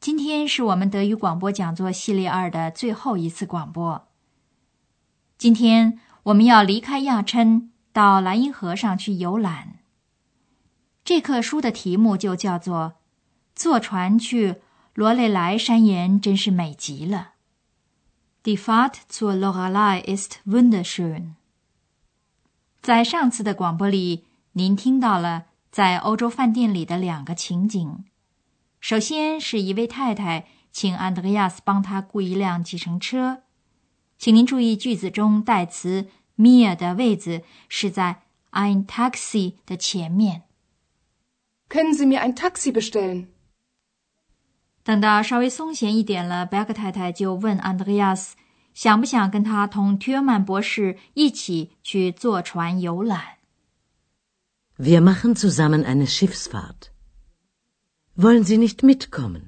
今天是我们德语广播讲座系列二的最后一次广播。今天我们要离开亚琛，到莱茵河上去游览。这课书的题目就叫做“坐船去罗雷莱山岩，真是美极了”。Die Fahrt zu Lorelei ist wunderschön。在上次的广播里，您听到了在欧洲饭店里的两个情景。首先是一位太太请安德烈亚斯帮他雇一辆计程车，请您注意句子中代词 mir 的位置是在 ein Taxi 的前面。Können Sie mir ein Taxi bestellen？等到稍微松闲一点了，贝克太太就问安德烈亚斯想不想跟他同特尔曼博士一起去坐船游览。Wir machen zusammen eine Schiffsfahrt. Wollen Sie nicht mitkommen？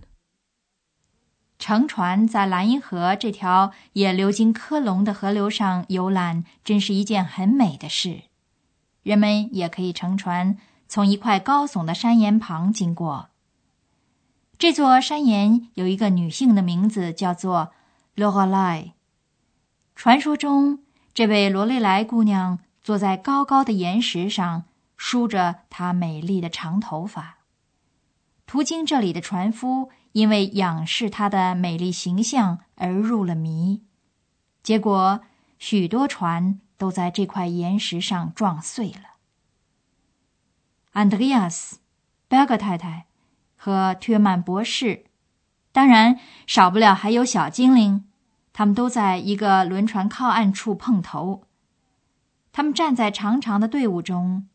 乘船在莱茵河这条也流经科隆的河流上游览，真是一件很美的事。人们也可以乘船从一块高耸的山岩旁经过。这座山岩有一个女性的名字，叫做罗格莱。传说中，这位罗雷莱姑娘坐在高高的岩石上，梳着她美丽的长头发。途经这里的船夫因为仰视她的美丽形象而入了迷，结果许多船都在这块岩石上撞碎了。安德烈亚斯、贝格太太和特曼博士，当然少不了还有小精灵，他们都在一个轮船靠岸处碰头。他们站在长长的队伍中。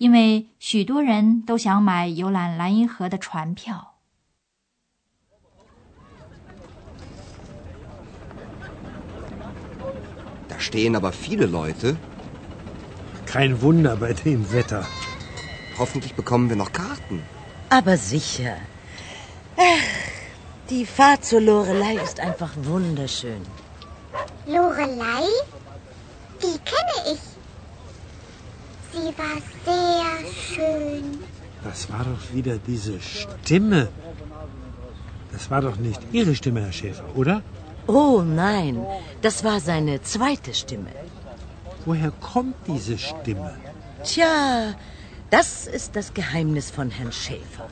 因为许多人都想买游览莱茵河的船票。Da stehen aber viele Leute. Kein Wunder bei dem Wetter. Hoffentlich bekommen wir noch Karten. Aber sicher. Ach, die Fahrt zur Lorelei ist einfach wunderschön. Lorelei? Die kenne ich. Sie war sehr schön. Das war doch wieder diese Stimme. Das war doch nicht Ihre Stimme, Herr Schäfer, oder? Oh nein, das war seine zweite Stimme. Woher kommt diese Stimme? Tja, das ist das Geheimnis von Herrn Schäfer.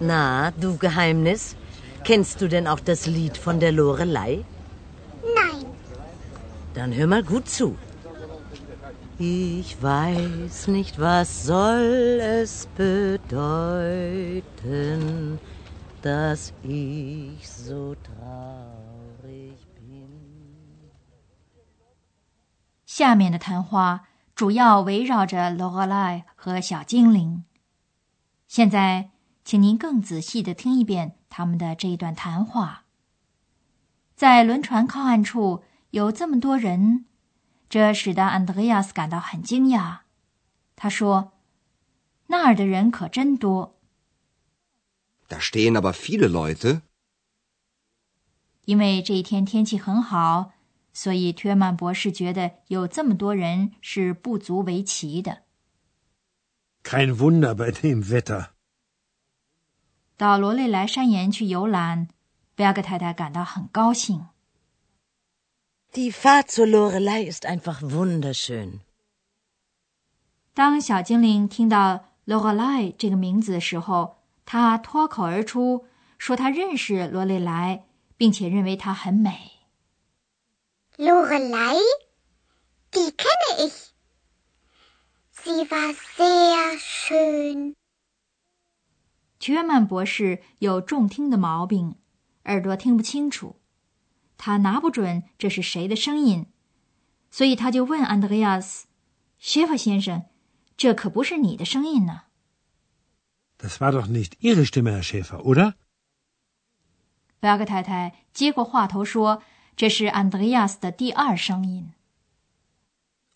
Na, du Geheimnis, kennst du denn auch das Lied von der Lorelei? Nein. Dann hör mal gut zu. Ich weiß nicht, was soll es bedeuten, dass ich so traurig bin。下面的谈话主要围绕着罗格莱和小精灵。现在，请您更仔细的听一遍他们的这一段谈话。在轮船靠岸处有这么多人。这使得安德烈亚斯感到很惊讶。他说：“那儿的人可真多。” Da stehen aber viele Leute。因为这一天天气很好，所以特曼博士觉得有这么多人是不足为奇的。Kein Wunder bei dem Wetter。到罗雷莱山岩去游览，贝亚格太太感到很高兴。Die Fahrt zur Lorelei ist einfach wunderschön。当小精灵听到 Lorelei 这个名字的时候，他脱口而出说他认识罗雷莱，并且认为她很美。Lorelei，die kenne ich，sie war sehr schön。曼博士有重听的毛病，耳朵听不清楚。他拿不准这是谁的声音，所以他就问安德烈亚斯：“谢弗先生，这可不是你的声音呢。” Das war doch nicht Ihre Stimme, Herr Schäfer, oder? 贝尔格太太接过话头说：“这是安德烈亚斯的第二声音。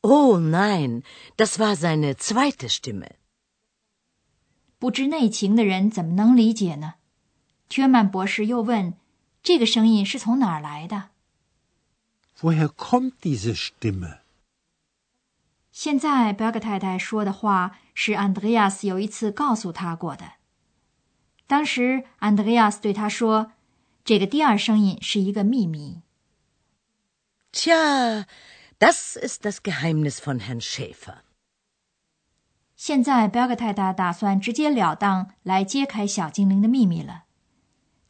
Oh nein, das war seine zweite Stimme. 不知内情的人怎么能理解呢？缺曼博士又问：“这个声音是从哪儿来的 Woher kommt diese Stimme? 现在贝尔格太太说的话是安德烈亚斯有一次告诉他过的。当时安德烈亚斯对他说：“这个第二声音是一个秘密。Tja, das ist das Geheimnis von Herrn Schäfer. 现在贝尔格太太打算直截了当来揭开小精灵的秘密了。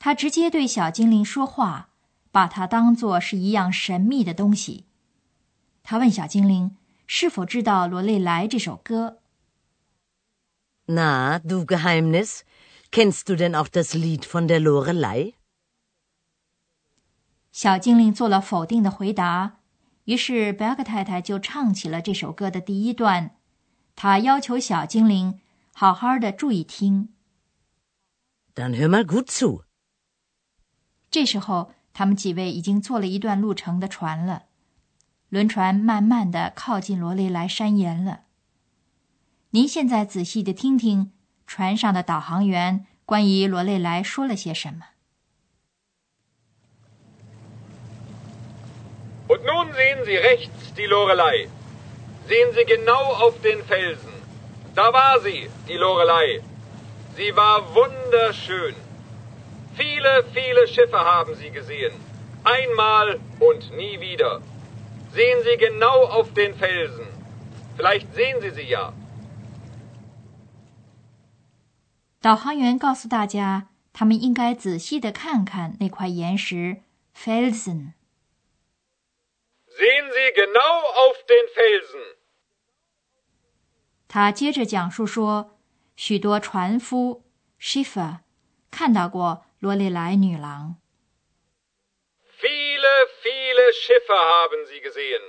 他直接对小精灵说话，把它当作是一样神秘的东西。他问小精灵是否知道《罗蕾莱》这首歌。Na, du Geheimnis, kennst du denn auch das Lied von der Lorelei? 小精灵做了否定的回答，于是贝尔格太太就唱起了这首歌的第一段。她要求小精灵好好的注意听。Dann hör mal gut zu. 这时候，他们几位已经坐了一段路程的船了，轮船慢慢的靠近罗雷莱山岩了。您现在仔细的听听船上的导航员关于罗雷莱说了些什么。Und nun sehen Sie rechts die Lorelei. Sehen Sie genau auf den Felsen. Da war sie, die Lorelei. Sie war wunderschön. Viele, viele Schiffe haben sie gesehen. Einmal und nie wieder. Sehen Sie genau auf den Felsen. Vielleicht sehen Sie sie ja. 导航员告诉大家，他们应该仔细的看看那块岩石 （felsen）。Sehen Sie genau auf den Felsen. 他接着讲述说，许多船夫 （schiffer） 看到过罗丽莱女郎。Viele, viele Schiffe haben sie gesehen.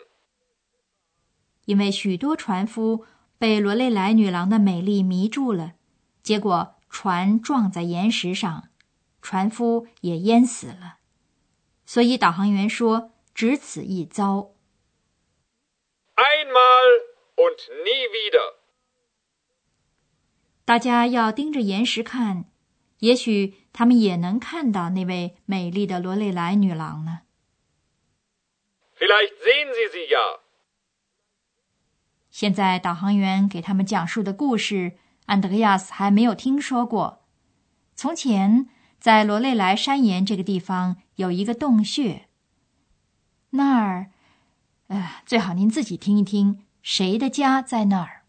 因为许多船夫被罗蕾莱女郎的美丽迷住了，结果船撞在岩石上，船夫也淹死了。所以导航员说：“只此一遭。Einmal und nie wieder. ”大家要盯着岩石看，也许他们也能看到那位美丽的罗蕾莱女郎呢。Vielleicht sehen Sie sie ja. 现在导航员给他们讲述的故事，安德烈亚斯还没有听说过。从前，在罗蕾莱山岩这个地方有一个洞穴，那儿，呃，最好您自己听一听，谁的家在那儿？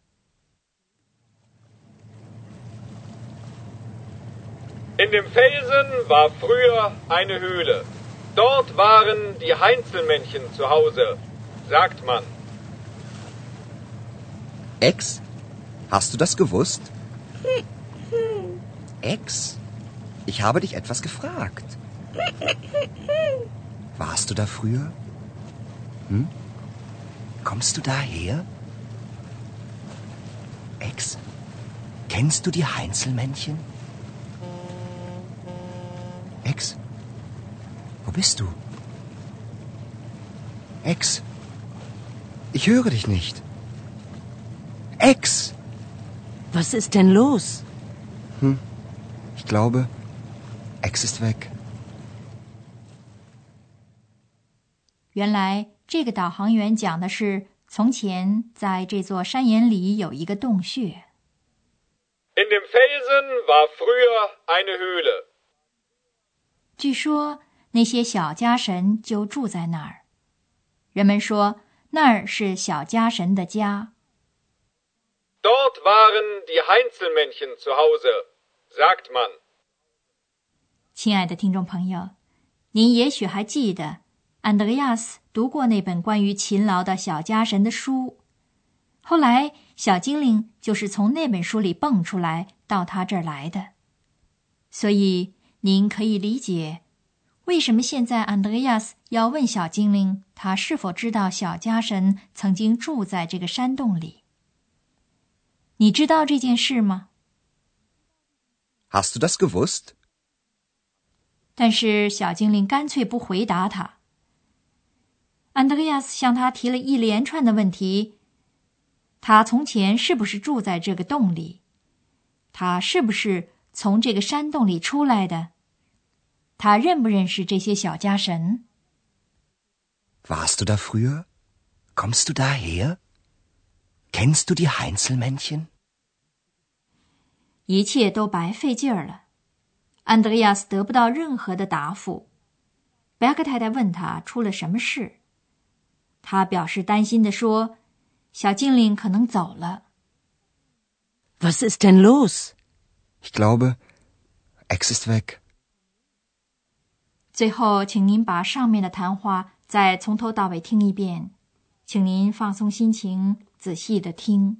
In dem Felsen war früher eine Höhle. Dort waren die Heinzelmännchen zu Hause, sagt man. Ex? Hast du das gewusst? Ex? Ich habe dich etwas gefragt. Warst du da früher? Hm? Kommst du daher? Ex? Kennst du die Heinzelmännchen? Ex? Wo bist du? Ex? Ich höre dich nicht. Ex! Was ist denn los? Ich glaube, Ex ist weg. 原来这个导航员讲的是，从前在这座山岩里有一个洞穴。 In dem Felsen war früher eine Höhle. 据说那些小家神就住在那儿。人们说那儿是小家神的家。Dort waren die Heinzelmännchen zu Hause, sagt man. 亲爱的听众朋友，您也许还记得安德烈亚斯读过那本关于勤劳的小家神的书。后来，小精灵就是从那本书里蹦出来到他这儿来的。所以，您可以理解为什么现在安德烈亚斯要问小精灵，他是否知道小家神曾经住在这个山洞里。你知道这件事吗？Hast du das gewusst? 但是小精灵干脆不回答他。安德烈亚斯向他提了一连串的问题：他从前是不是住在这个洞里？他是不是从这个山洞里出来的？他认不认识这些小家神？Warst du da früher? Kommst du daher? Kennst du die Heinzelmännchen? 一切都白费劲儿了。安德烈亚斯得不到任何的答复。贝克太太问他出了什么事，他表示担心的说：“小精灵可能走了。” Was ist denn los? Ich glaube, Ex ist weg. 最后，请您把上面的谈话再从头到尾听一遍，请您放松心情，仔细的听。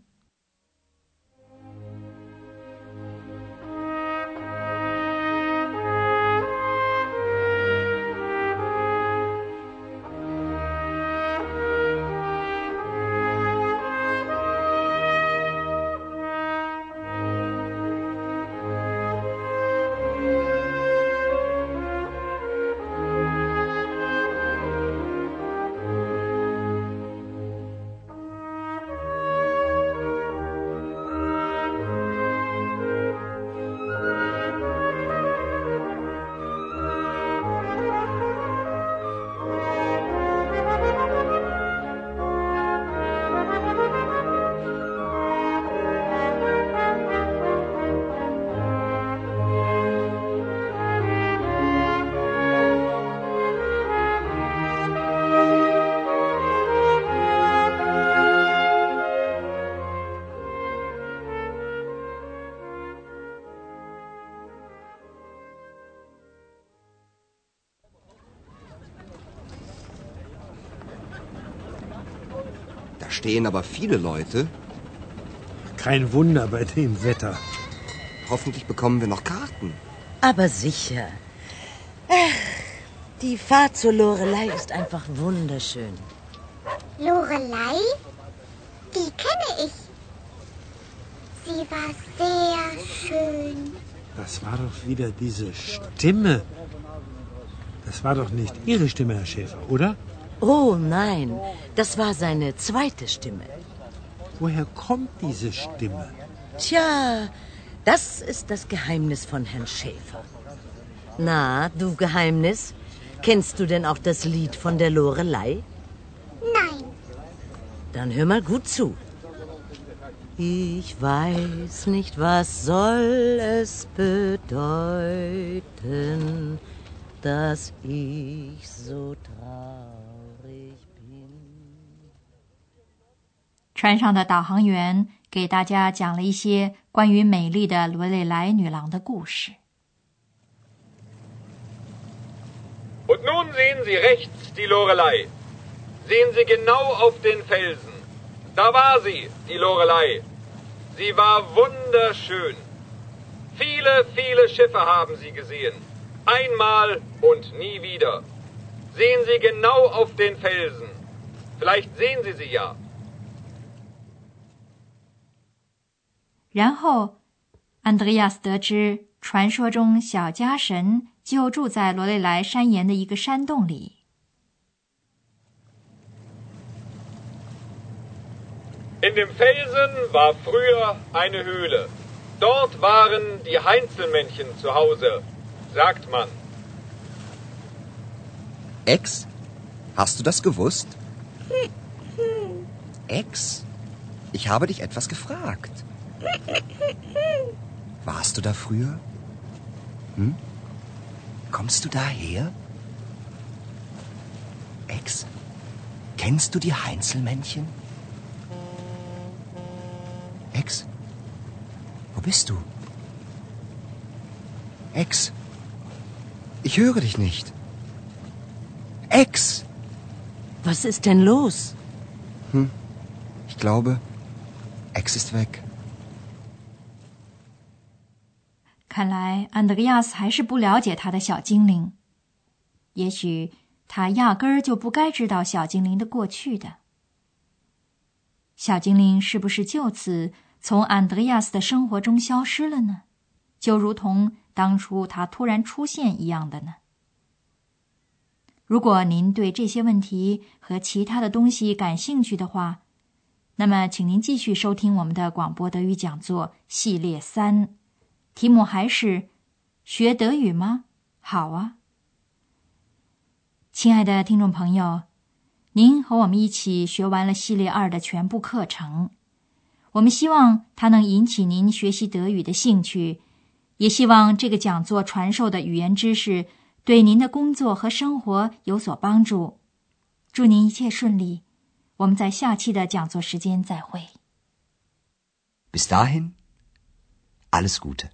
Stehen aber viele Leute. Kein Wunder bei dem Wetter. Hoffentlich bekommen wir noch Karten. Aber sicher. Ach, die Fahrt zur Lorelei ist einfach wunderschön. Lorelei? Die kenne ich. Sie war sehr schön. Das war doch wieder diese Stimme. Das war doch nicht Ihre Stimme, Herr Schäfer, oder? Oh nein, das war seine zweite Stimme. Woher kommt diese Stimme? Tja, das ist das Geheimnis von Herrn Schäfer. Na, du Geheimnis, kennst du denn auch das Lied von der Lorelei? Nein. Dann hör mal gut zu. Ich weiß nicht, was soll es bedeuten, dass ich so traurig 船上的导航员给大家讲了一些关于美丽的罗蕾莱女郎的故事。Und nun sehen Sie rechts die Lorelei. Sehen Sie genau auf den Felsen. Da war sie, die Lorelei. Sie war wunderschön. Viele, viele Schiffe haben sie gesehen. Einmal und nie wieder. Sehen Sie genau auf den Felsen. Vielleicht sehen Sie sie ja. 然后，安德烈亚斯得知，传说中小家神就住在罗雷莱山岩的一个山洞里。In dem Felsen war früher eine Höhle. Dort waren die Heinzelmännchen zu Hause, sagt man. Ex, hast du das gewusst? Ex, ich habe dich etwas gefragt. Warst du da früher? Hm? Kommst du daher? Ex, kennst du die Heinzelmännchen? Ex, wo bist du? Ex, ich höre dich nicht. Ex! Was ist denn los? Hm, ich glaube, Ex ist weg. 看来安德烈亚斯还是不了解他的小精灵，也许他压根儿就不该知道小精灵的过去的。小精灵是不是就此从安德烈亚斯的生活中消失了呢？就如同当初他突然出现一样的呢？如果您对这些问题和其他的东西感兴趣的话，那么请您继续收听我们的广播德语讲座系列三，题目还是学德语吗？好啊，亲爱的听众朋友，您和我们一起学完了系列二的全部课程。我们希望它能引起您学习德语的兴趣，也希望这个讲座传授的语言知识。对您的工作和生活有所帮助，祝您一切顺利。我们在下期的讲座时间再会。Bis dahin, alles Gute。